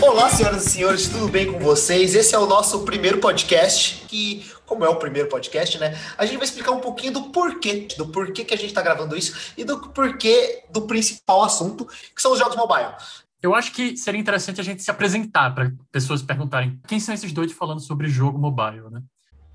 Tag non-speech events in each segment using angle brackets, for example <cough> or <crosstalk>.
Olá, senhoras e senhores, tudo bem com vocês? Esse é o nosso primeiro podcast, que, como é o primeiro podcast, né? A gente vai explicar um pouquinho do porquê, do porquê que a gente está gravando isso e do porquê do principal assunto, que são os jogos mobile. Eu acho que seria interessante a gente se apresentar para pessoas perguntarem quem são esses dois falando sobre jogo mobile, né?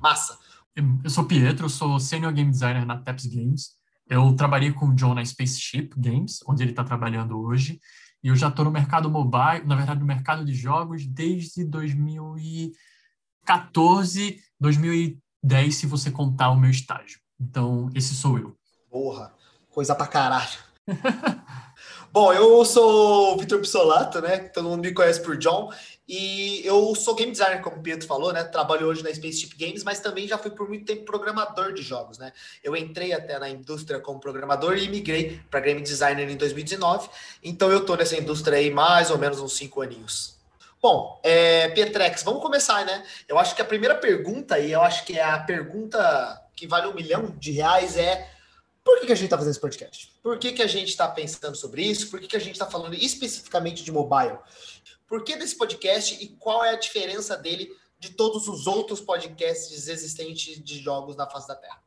Massa. Eu sou Pietro, sou senior game designer na Taps Games. Eu trabalhei com o John na Spaceship Games, onde ele está trabalhando hoje. E eu já estou no mercado mobile, na verdade, no mercado de jogos desde 2014, 2010, se você contar o meu estágio. Então, esse sou eu. Porra, coisa pra caralho. <laughs> Bom, eu sou o Vitor Pissolato, né? Todo mundo me conhece por John. E eu sou game designer, como o Pietro falou, né? Trabalho hoje na Spaceship Games, mas também já fui por muito tempo programador de jogos, né? Eu entrei até na indústria como programador e migrei para game designer em 2019. Então eu tô nessa indústria aí mais ou menos uns cinco aninhos. Bom, é, Pietrex, vamos começar, né? Eu acho que a primeira pergunta, e eu acho que é a pergunta que vale um milhão de reais, é por que, que a gente está fazendo esse podcast? Por que, que a gente está pensando sobre isso? Por que, que a gente está falando especificamente de mobile? Por que desse podcast e qual é a diferença dele de todos os outros podcasts existentes de jogos na face da Terra?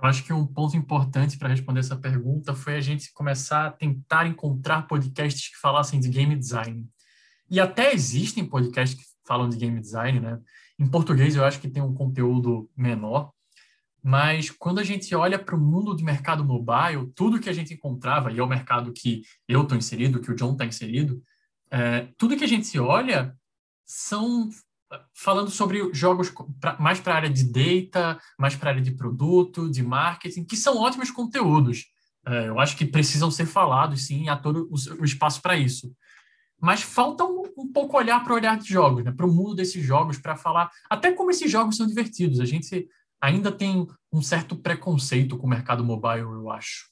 Eu acho que um ponto importante para responder essa pergunta foi a gente começar a tentar encontrar podcasts que falassem de game design. E até existem podcasts que falam de game design, né? Em português eu acho que tem um conteúdo menor, mas quando a gente olha para o mundo de mercado mobile, tudo que a gente encontrava, e é o mercado que eu estou inserido, que o John está inserido, é, tudo que a gente olha são falando sobre jogos pra, mais para a área de data, mais para a área de produto, de marketing, que são ótimos conteúdos. É, eu acho que precisam ser falados, sim, há todo o, o espaço para isso. Mas falta um, um pouco olhar para o olhar de jogos, né, para o mundo desses jogos, para falar até como esses jogos são divertidos. A gente ainda tem um certo preconceito com o mercado mobile, eu acho.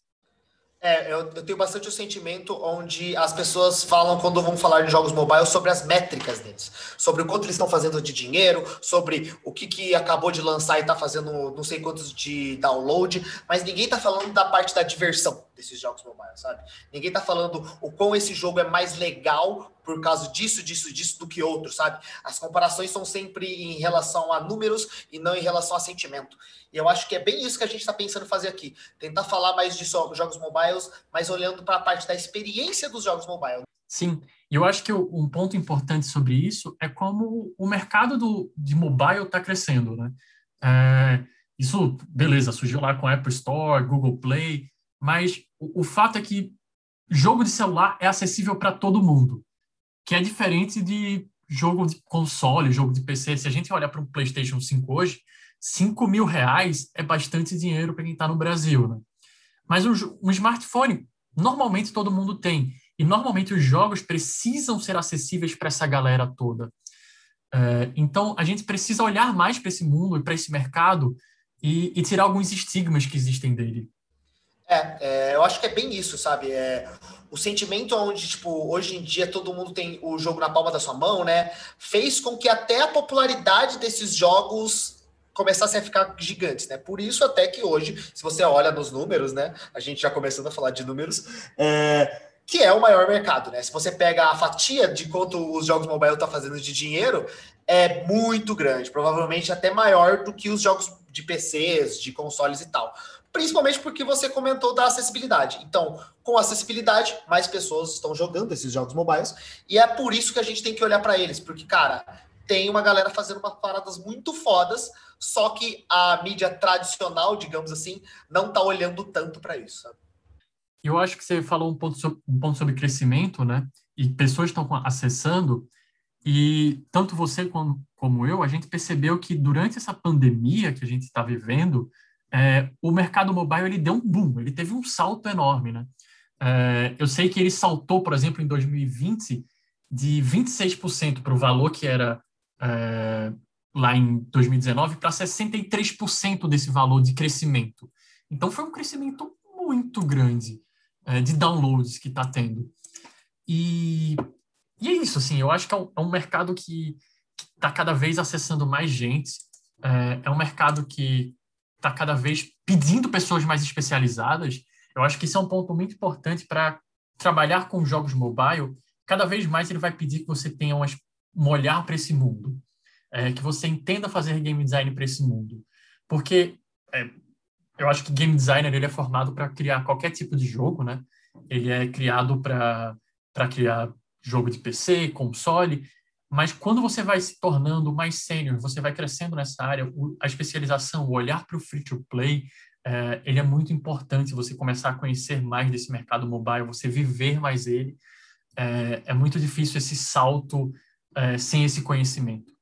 É, eu, eu, tenho bastante o sentimento onde as pessoas falam, quando vão falar de jogos mobile, sobre as métricas deles, sobre o quanto eles estão fazendo de dinheiro, sobre o que, que acabou de lançar e está fazendo não sei quantos de download, mas ninguém está falando da parte da diversão desses jogos mobile, sabe? Ninguém está falando o quão esse jogo é mais legal por causa disso, disso, disso do que outro, sabe? As comparações são sempre em relação a números e não em relação a sentimento. E eu acho que é bem isso que a gente está pensando fazer aqui. Tentar falar mais de jogos mobiles, mas olhando para a parte da experiência dos jogos mobile. Sim, e eu acho que um ponto importante sobre isso é como o mercado do, de mobile está crescendo, né? É, isso, beleza, surgiu lá com Apple Store, Google Play, mas o, o fato é que jogo de celular é acessível para todo mundo que é diferente de jogo de console, jogo de PC. Se a gente olhar para um PlayStation 5 hoje, 5 mil reais é bastante dinheiro para quem está no Brasil, né? Mas um, um, smartphone, normalmente todo mundo tem. E normalmente os jogos precisam ser acessíveis para essa galera toda. É, então, a gente precisa olhar mais para esse mundo e para esse mercado e, e, tirar alguns estigmas que existem dele. É, é, eu acho que é bem isso, sabe? É, o sentimento onde, tipo, hoje em dia todo mundo tem o jogo na palma da sua mão, né? Fez com que até a popularidade desses jogos começasse a ficar gigantes, né? Por isso até que hoje, se você olha nos números, né? A gente já começando a falar de números, é, que é o maior mercado, né? Se você pega a fatia de quanto os jogos mobile estão tá fazendo de dinheiro, é muito grande, provavelmente até maior do que os jogos de PCs, de consoles e tal principalmente porque você comentou da acessibilidade. Então, com acessibilidade, mais pessoas estão jogando esses jogos mobiles, e é por isso que a gente tem que olhar para eles, porque, cara, tem uma galera fazendo umas paradas muito fodas, só que a mídia tradicional, digamos assim, não tá olhando tanto para isso. Eu acho que você falou um ponto, sobre, um ponto sobre crescimento, né? E pessoas estão acessando, e tanto você como, como eu, a gente percebeu que durante essa pandemia que a gente está vivendo, é, o mercado mobile ele deu um boom, ele teve um salto enorme, né? É, eu sei que ele saltou, por exemplo, em 2020 de 26% para o valor que era é, lá em 2019 para 63% desse valor de crescimento. Então foi um crescimento muito grande é, de downloads que está tendo. E, e é isso, assim, eu acho que é um, é um mercado que está cada vez acessando mais gente, é, é um mercado que está cada vez pedindo pessoas mais especializadas. Eu acho que isso é um ponto muito importante para trabalhar com jogos mobile. Cada vez mais ele vai pedir que você tenha um olhar para esse mundo, é, que você entenda fazer game design para esse mundo, porque é, eu acho que game designer ele é formado para criar qualquer tipo de jogo, né? Ele é criado para para criar jogo de PC, console, mas quando você vai se tornando mais sênior, você vai crescendo nessa área, a especialização, o olhar para o free to play, é, ele é muito importante. Você começar a conhecer mais desse mercado mobile, você viver mais ele, é, é muito difícil esse salto é, sem esse conhecimento.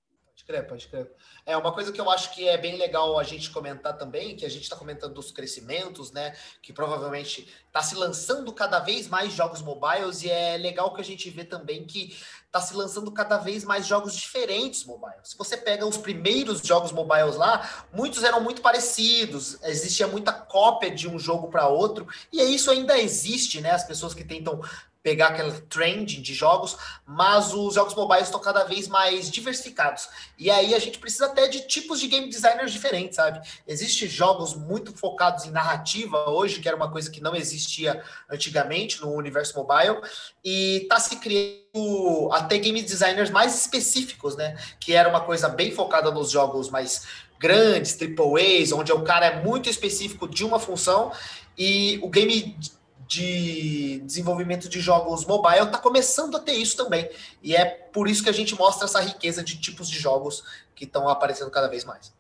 Pode crer. É uma coisa que eu acho que é bem legal a gente comentar também, que a gente está comentando dos crescimentos, né? Que provavelmente está se lançando cada vez mais jogos mobiles e é legal que a gente vê também que está se lançando cada vez mais jogos diferentes mobile. Se você pega os primeiros jogos mobiles lá, muitos eram muito parecidos, existia muita cópia de um jogo para outro, e isso ainda existe, né? As pessoas que tentam pegar aquela trend de jogos, mas os jogos mobiles estão cada vez mais diversificados. E aí a gente precisa até de tipos de game designers diferentes, sabe? Existem jogos muito focados em narrativa hoje, que era uma coisa que não existia antigamente no universo mobile, e está se criando até game designers mais específicos, né? Que era uma coisa bem focada nos jogos mais grandes, triple A's, onde o cara é muito específico de uma função, e o game de desenvolvimento de jogos mobile está começando a ter isso também. E é por isso que a gente mostra essa riqueza de tipos de jogos que estão aparecendo cada vez mais.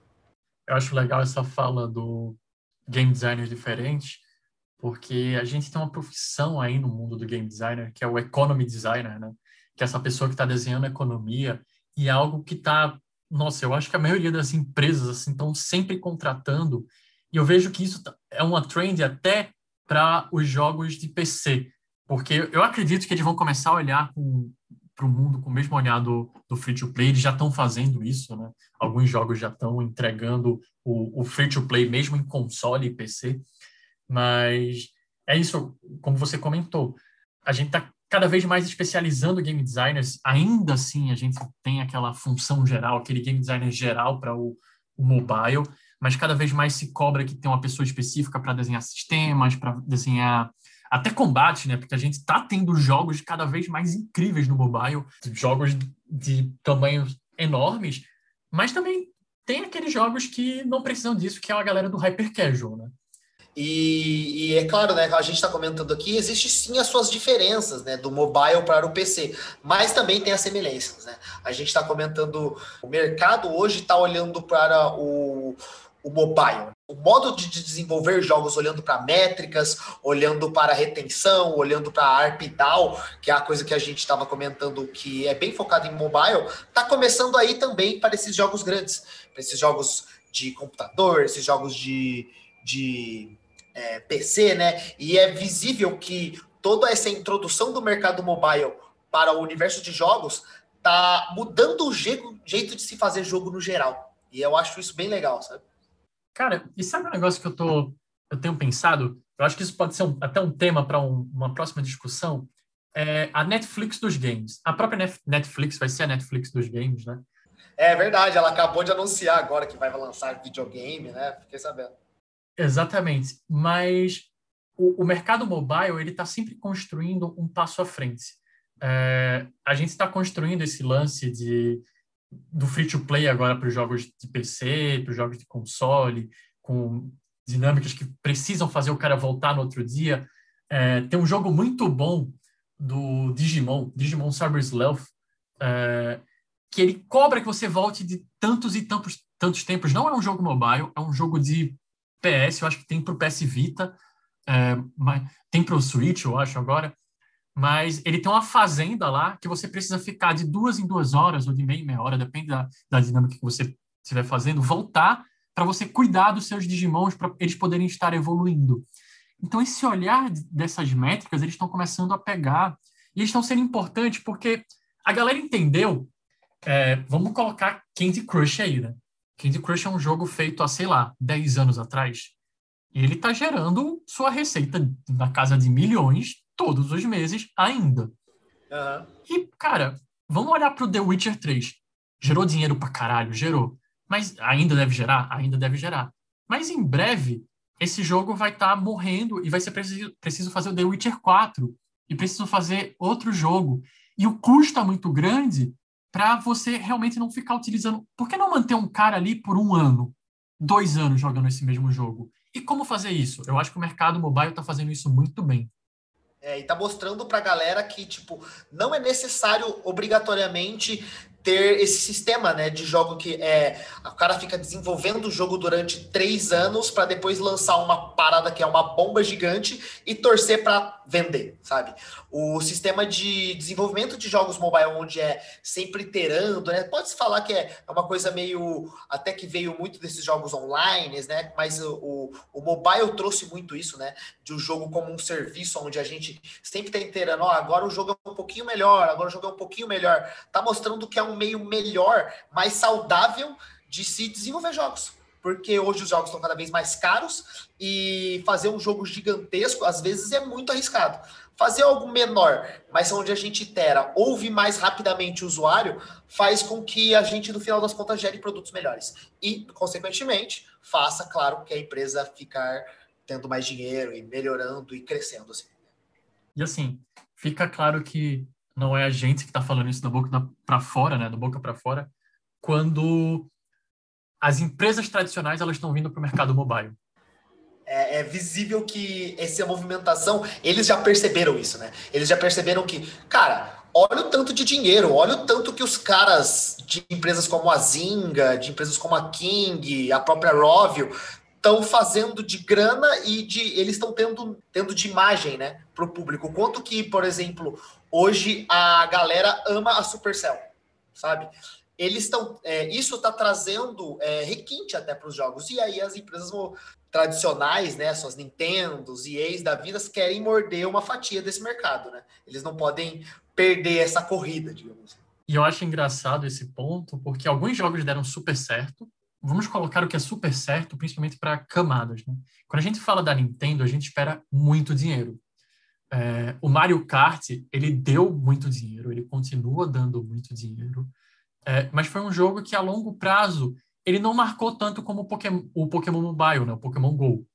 Eu acho legal essa fala do game designer diferente, porque a gente tem uma profissão aí no mundo do game designer, que é o economy designer, né? Que é essa pessoa que está desenhando economia e é algo que está, nossa, eu acho que a maioria das empresas assim estão sempre contratando e eu vejo que isso tá, é uma trend até para os jogos de PC, porque eu acredito que eles vão começar a olhar para o mundo com o mesmo olhar do, do free-to-play, eles já estão fazendo isso, né? Alguns jogos já estão entregando o, o free-to-play mesmo em console e PC, mas é isso, como você comentou, a gente está cada vez mais especializando game designers, ainda assim a gente tem aquela função geral, aquele game designer geral para o, o mobile, mas cada vez mais se cobra que tem uma pessoa específica para desenhar sistemas, para desenhar até combate, né? Porque a gente está tendo jogos cada vez mais incríveis no mobile, jogos de tamanhos enormes, mas também tem aqueles jogos que não precisam disso, que é a galera do hyper casual, né? E, e, é claro, né, a gente está comentando aqui, existe sim as suas diferenças, né, do mobile para o PC, mas também tem as semelhanças, né? A gente está comentando, o mercado hoje está olhando para o, o mobile. O modo de desenvolver jogos olhando para métricas, olhando para retenção, olhando para ARPDAO, que é a coisa que a gente estava comentando que é bem focado em mobile, está começando aí também para esses jogos grandes, para esses jogos de computador, esses jogos de, de é, PC, né? E é visível que toda essa introdução do mercado mobile para o universo de jogos está mudando o jeito de se fazer jogo no geral. E eu acho isso bem legal, sabe? Cara, e sabe um negócio que eu tô eu tenho pensado? Eu acho que isso pode ser um, até um tema para um, uma próxima discussão. É a Netflix dos games. A própria Netflix vai ser a Netflix dos games, né? É verdade, ela acabou de anunciar agora que vai lançar videogame, né? Fiquei sabendo. Exatamente. Mas o, o mercado mobile ele está sempre construindo um passo à frente. É, a gente está construindo esse lance de do free to play agora para os jogos de PC, para os jogos de console, com dinâmicas que precisam fazer o cara voltar no outro dia. É, tem um jogo muito bom do Digimon, Digimon Cyber Sleuth, é, que ele cobra que você volte de tantos e tantos, tantos tempos. Não é um jogo mobile, é um jogo de PS, eu acho que tem para o PS Vita, é, tem para o Switch, eu acho agora mas ele tem uma fazenda lá que você precisa ficar de duas em duas horas, ou de meia em meia hora, depende da, da dinâmica que você estiver fazendo, voltar para você cuidar dos seus Digimons, para eles poderem estar evoluindo. Então, esse olhar dessas métricas, eles estão começando a pegar, e estão sendo importantes porque a galera entendeu, é, vamos colocar Candy Crush aí, né? Candy Crush é um jogo feito há, sei lá, 10 anos atrás, e ele está gerando sua receita na casa de milhões todos os meses ainda. Uhum. E, cara, vamos olhar para o The Witcher 3. Gerou dinheiro pra caralho, gerou. Mas ainda deve gerar? Ainda deve gerar. Mas em breve, esse jogo vai estar tá morrendo e vai ser preciso, preciso fazer o The Witcher 4 e preciso fazer outro jogo. E o custo é muito grande para você realmente não ficar utilizando. Por que não manter um cara ali por um ano, dois anos jogando esse mesmo jogo? E como fazer isso? Eu acho que o mercado mobile está fazendo isso muito bem. É, e tá mostrando pra galera que, tipo, não é necessário obrigatoriamente ter esse sistema né, de jogo que é o cara fica desenvolvendo o jogo durante três anos para depois lançar uma parada que é uma bomba gigante e torcer para vender, sabe? O sistema de desenvolvimento de jogos mobile onde é sempre iterando, né? Pode-se falar que é uma coisa meio até que veio muito desses jogos online, né? Mas o, o mobile trouxe muito isso, né? De um jogo como um serviço onde a gente sempre está iterando, ó, agora o jogo é um pouquinho melhor, agora o jogo é um pouquinho melhor. Tá mostrando que é um meio melhor, mais saudável de se desenvolver jogos. Porque hoje os jogos estão cada vez mais caros e fazer um jogo gigantesco, às vezes, é muito arriscado. Fazer algo menor, mas onde a gente itera, ouve mais rapidamente o usuário, faz com que a gente, no final das contas, gere produtos melhores. E, consequentemente, faça, claro, que a empresa ficar tendo mais dinheiro e melhorando e crescendo. Assim. E assim, fica claro que não é a gente que está falando isso da boca para fora, né, da boca para fora, quando as empresas tradicionais elas estão vindo para o mercado mobile. É, é, visível que essa movimentação, eles já perceberam isso, né? Eles já perceberam que, cara, olha o tanto de dinheiro, olha o tanto que os caras de empresas como a Zinga, de empresas como a King, a própria Rovio, estão fazendo de grana e de eles estão tendo, tendo de imagem, né, para o público. Quanto que, por exemplo, hoje a galera ama a Supercell, sabe? Eles estão, é, isso está trazendo é, requinte até para os jogos. E aí as empresas tradicionais, né, suas Nintendos e ex da vida, querem morder uma fatia desse mercado, né? Eles não podem perder essa corrida, digamos assim. E eu acho engraçado esse ponto, porque alguns jogos deram super certo, vamos colocar o que é super certo, principalmente para camadas. Né? Quando a gente fala da Nintendo, a gente espera muito dinheiro. É, o Mario Kart, ele deu muito dinheiro, ele continua dando muito dinheiro, é, mas foi um jogo que a longo prazo ele não marcou tanto como o Pokémon, o Pokémon Mobile, né? o Pokémon GO.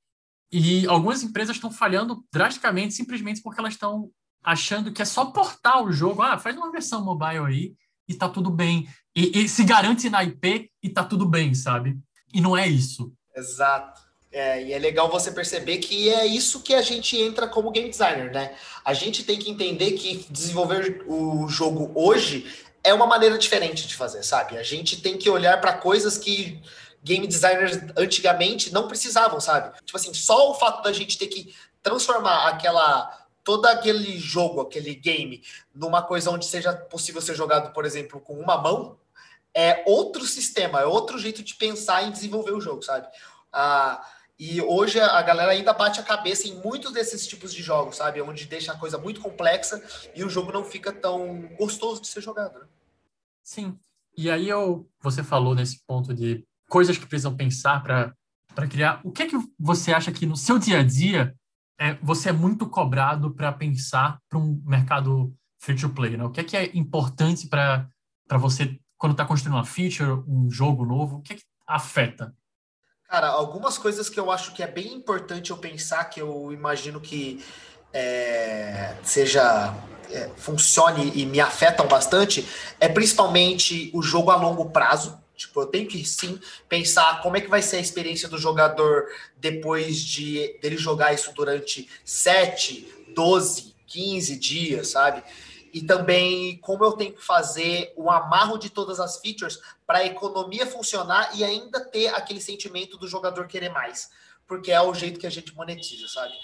E algumas empresas estão falhando drasticamente simplesmente porque elas estão achando que é só portar o jogo, ah, faz uma versão mobile aí e tá tudo bem. E, e se garante na IP e tá tudo bem, sabe? E não é isso. Exato. É, e é legal você perceber que é isso que a gente entra como game designer, né? A gente tem que entender que desenvolver o jogo hoje é uma maneira diferente de fazer, sabe? A gente tem que olhar para coisas que game designers antigamente não precisavam, sabe? Tipo assim, só o fato da gente ter que transformar aquela todo aquele jogo, aquele game, numa coisa onde seja possível ser jogado, por exemplo, com uma mão, é outro sistema, é outro jeito de pensar em desenvolver o jogo, sabe? Ah, e hoje a galera ainda bate a cabeça em muitos desses tipos de jogos, sabe? Onde deixa a coisa muito complexa e o jogo não fica tão gostoso de ser jogado, né? Sim. E aí eu, você falou nesse ponto de coisas que precisam pensar para criar. O que é que você acha que no seu dia a dia é, você é muito cobrado para pensar para um mercado free to play, né? O que é que é importante para você quando está construindo uma feature, um jogo novo? O que é que afeta? Cara, algumas coisas que eu acho que é bem importante eu pensar, que eu imagino que é, seja é, funcione e me afetam bastante, é principalmente o jogo a longo prazo. Tipo, eu tenho que sim pensar como é que vai ser a experiência do jogador depois de dele jogar isso durante 7, 12, 15 dias, sabe? E também como eu tenho que fazer o amarro de todas as features para a economia funcionar e ainda ter aquele sentimento do jogador querer mais, porque é o jeito que a gente monetiza, sabe?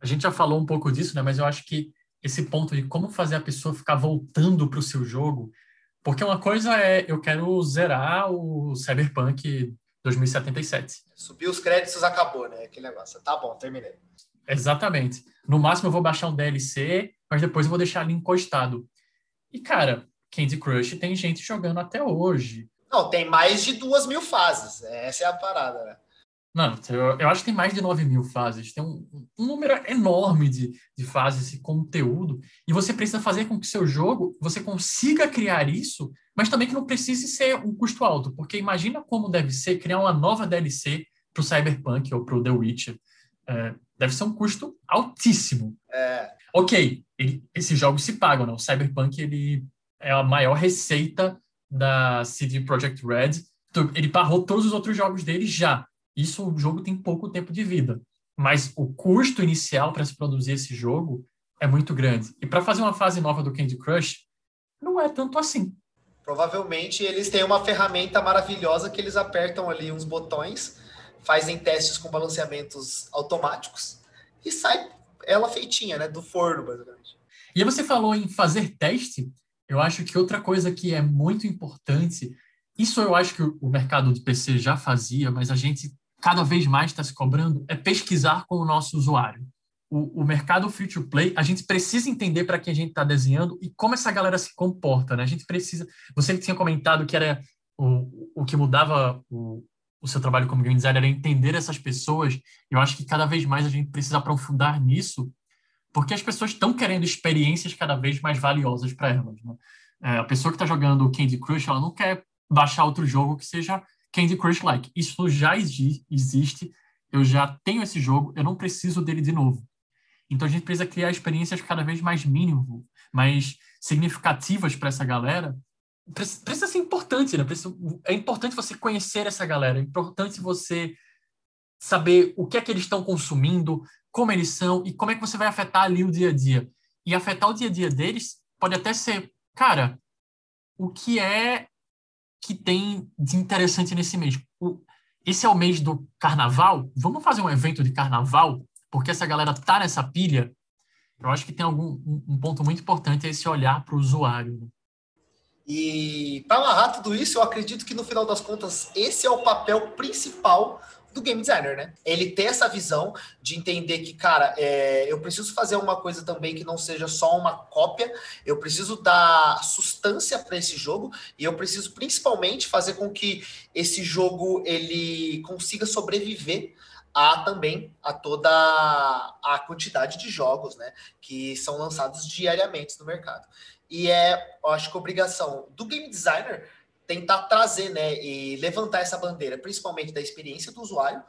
A gente já falou um pouco disso, né? Mas eu acho que esse ponto de como fazer a pessoa ficar voltando para o seu jogo porque uma coisa é, eu quero zerar o Cyberpunk 2077. Subiu os créditos, acabou, né? Aquele negócio. Tá bom, terminei. Exatamente. No máximo eu vou baixar um DLC, mas depois eu vou deixar ali encostado. E, cara, Candy Crush tem gente jogando até hoje. Não, tem mais de duas mil fases. Essa é a parada, né? Não, eu, eu, acho que tem mais de 9 mil fases. Tem um, um número enorme de, de fases e conteúdo. E você precisa fazer com que seu jogo você consiga criar isso, mas também que não precise ser um custo alto. Porque imagina como deve ser criar uma nova DLC para o Cyberpunk ou para o The Witcher. É, deve ser um custo altíssimo. É. Ok, ele, esses jogos se pagam, né? O Cyberpunk ele é a maior receita da CD Projekt Red. Então, ele barrou todos os outros jogos dele já isso o jogo tem pouco tempo de vida. Mas o custo inicial para se produzir esse jogo é muito grande. E para fazer uma fase nova do Candy Crush, não é tanto assim. Provavelmente eles têm uma ferramenta maravilhosa que eles apertam ali uns botões, fazem testes com balanceamentos automáticos e sai ela feitinha, né? Do forno, basicamente. E você falou em fazer teste. Eu acho que outra coisa que é muito importante, isso eu acho que o mercado de PC já fazia, mas a gente cada vez mais está se cobrando é pesquisar com o nosso usuário. O, o mercado to play, a gente precisa entender para que a gente está desenhando e como essa galera se comporta, né? A gente precisa. Você tinha comentado que era o, o que mudava o, o seu trabalho como game designer era entender essas pessoas. Eu acho que cada vez mais a gente precisa aprofundar nisso, porque as pessoas estão querendo experiências cada vez mais valiosas para elas. Né? É, a pessoa que está jogando Candy Crush, ela não quer baixar outro jogo que seja Candy Crush Like. Isso já existe, eu já tenho esse jogo, eu não preciso dele de novo. Então a gente precisa criar experiências cada vez mais mínimas, mais significativas para essa galera. Precisa ser importante, né? Precisa, é importante você conhecer essa galera, é importante você saber o que é que eles estão consumindo, como eles são e como é que você vai afetar ali o dia a dia. E afetar o dia a dia deles pode até ser, cara, o que é que tem de interessante nesse mês? O, esse é o mês do carnaval. Vamos fazer um evento de carnaval? Porque essa galera tá nessa pilha. Eu acho que tem algum um, um ponto muito importante é esse olhar para o usuário. E para amarrar tudo isso, eu acredito que no final das contas esse é o papel principal do game designer, né? Ele ter essa visão de entender que, cara, é, eu preciso fazer uma coisa também que não seja só uma cópia, eu preciso dar sustância para esse jogo e eu preciso principalmente fazer com que esse jogo ele consiga sobreviver a também a toda a quantidade de jogos, né, que são lançados diariamente no mercado. E é, acho que obrigação do game designer tentar trazer, né, e levantar essa bandeira, principalmente da experiência do usuário,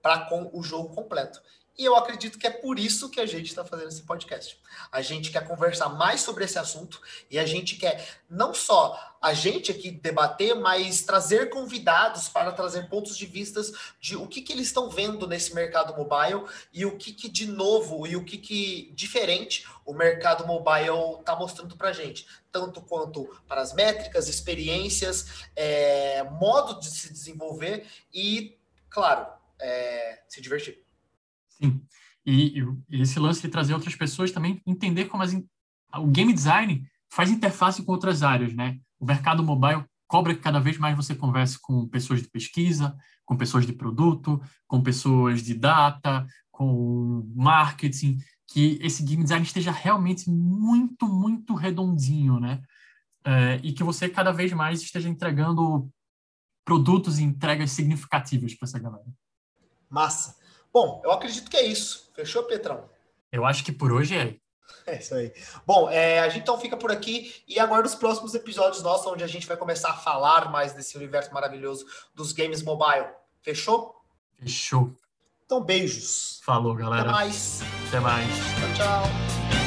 para com o jogo completo. E eu acredito que é por isso que a gente está fazendo esse podcast. A gente quer conversar mais sobre esse assunto e a gente quer não só a gente aqui debater, mas trazer convidados para trazer pontos de vistas de o que, que eles estão vendo nesse mercado mobile e o que, que de novo e o que, que diferente o mercado mobile está mostrando para a gente, tanto quanto para as métricas, experiências, é, modo de se desenvolver e, claro, é, se divertir. Sim. E, e, esse lance de trazer outras pessoas também entender como as, o game design faz interface com outras áreas, né? O mercado mobile cobra que cada vez mais você converse com pessoas de pesquisa, com pessoas de produto, com pessoas de data, com marketing, que esse game design esteja realmente muito, muito redondinho, né? É, e que você cada vez mais esteja entregando produtos e entregas significativas para essa galera. Massa. Bom, eu acredito que é isso. Fechou, Petrão? Eu acho que por hoje é. É isso aí. Bom, é, a gente então fica por aqui e aguarda os próximos episódios nossos, onde a gente vai começar a falar mais desse universo maravilhoso dos games mobile. Fechou? Fechou. Então, beijos. Falou, galera. Até mais. Até mais. Tchau, tchau.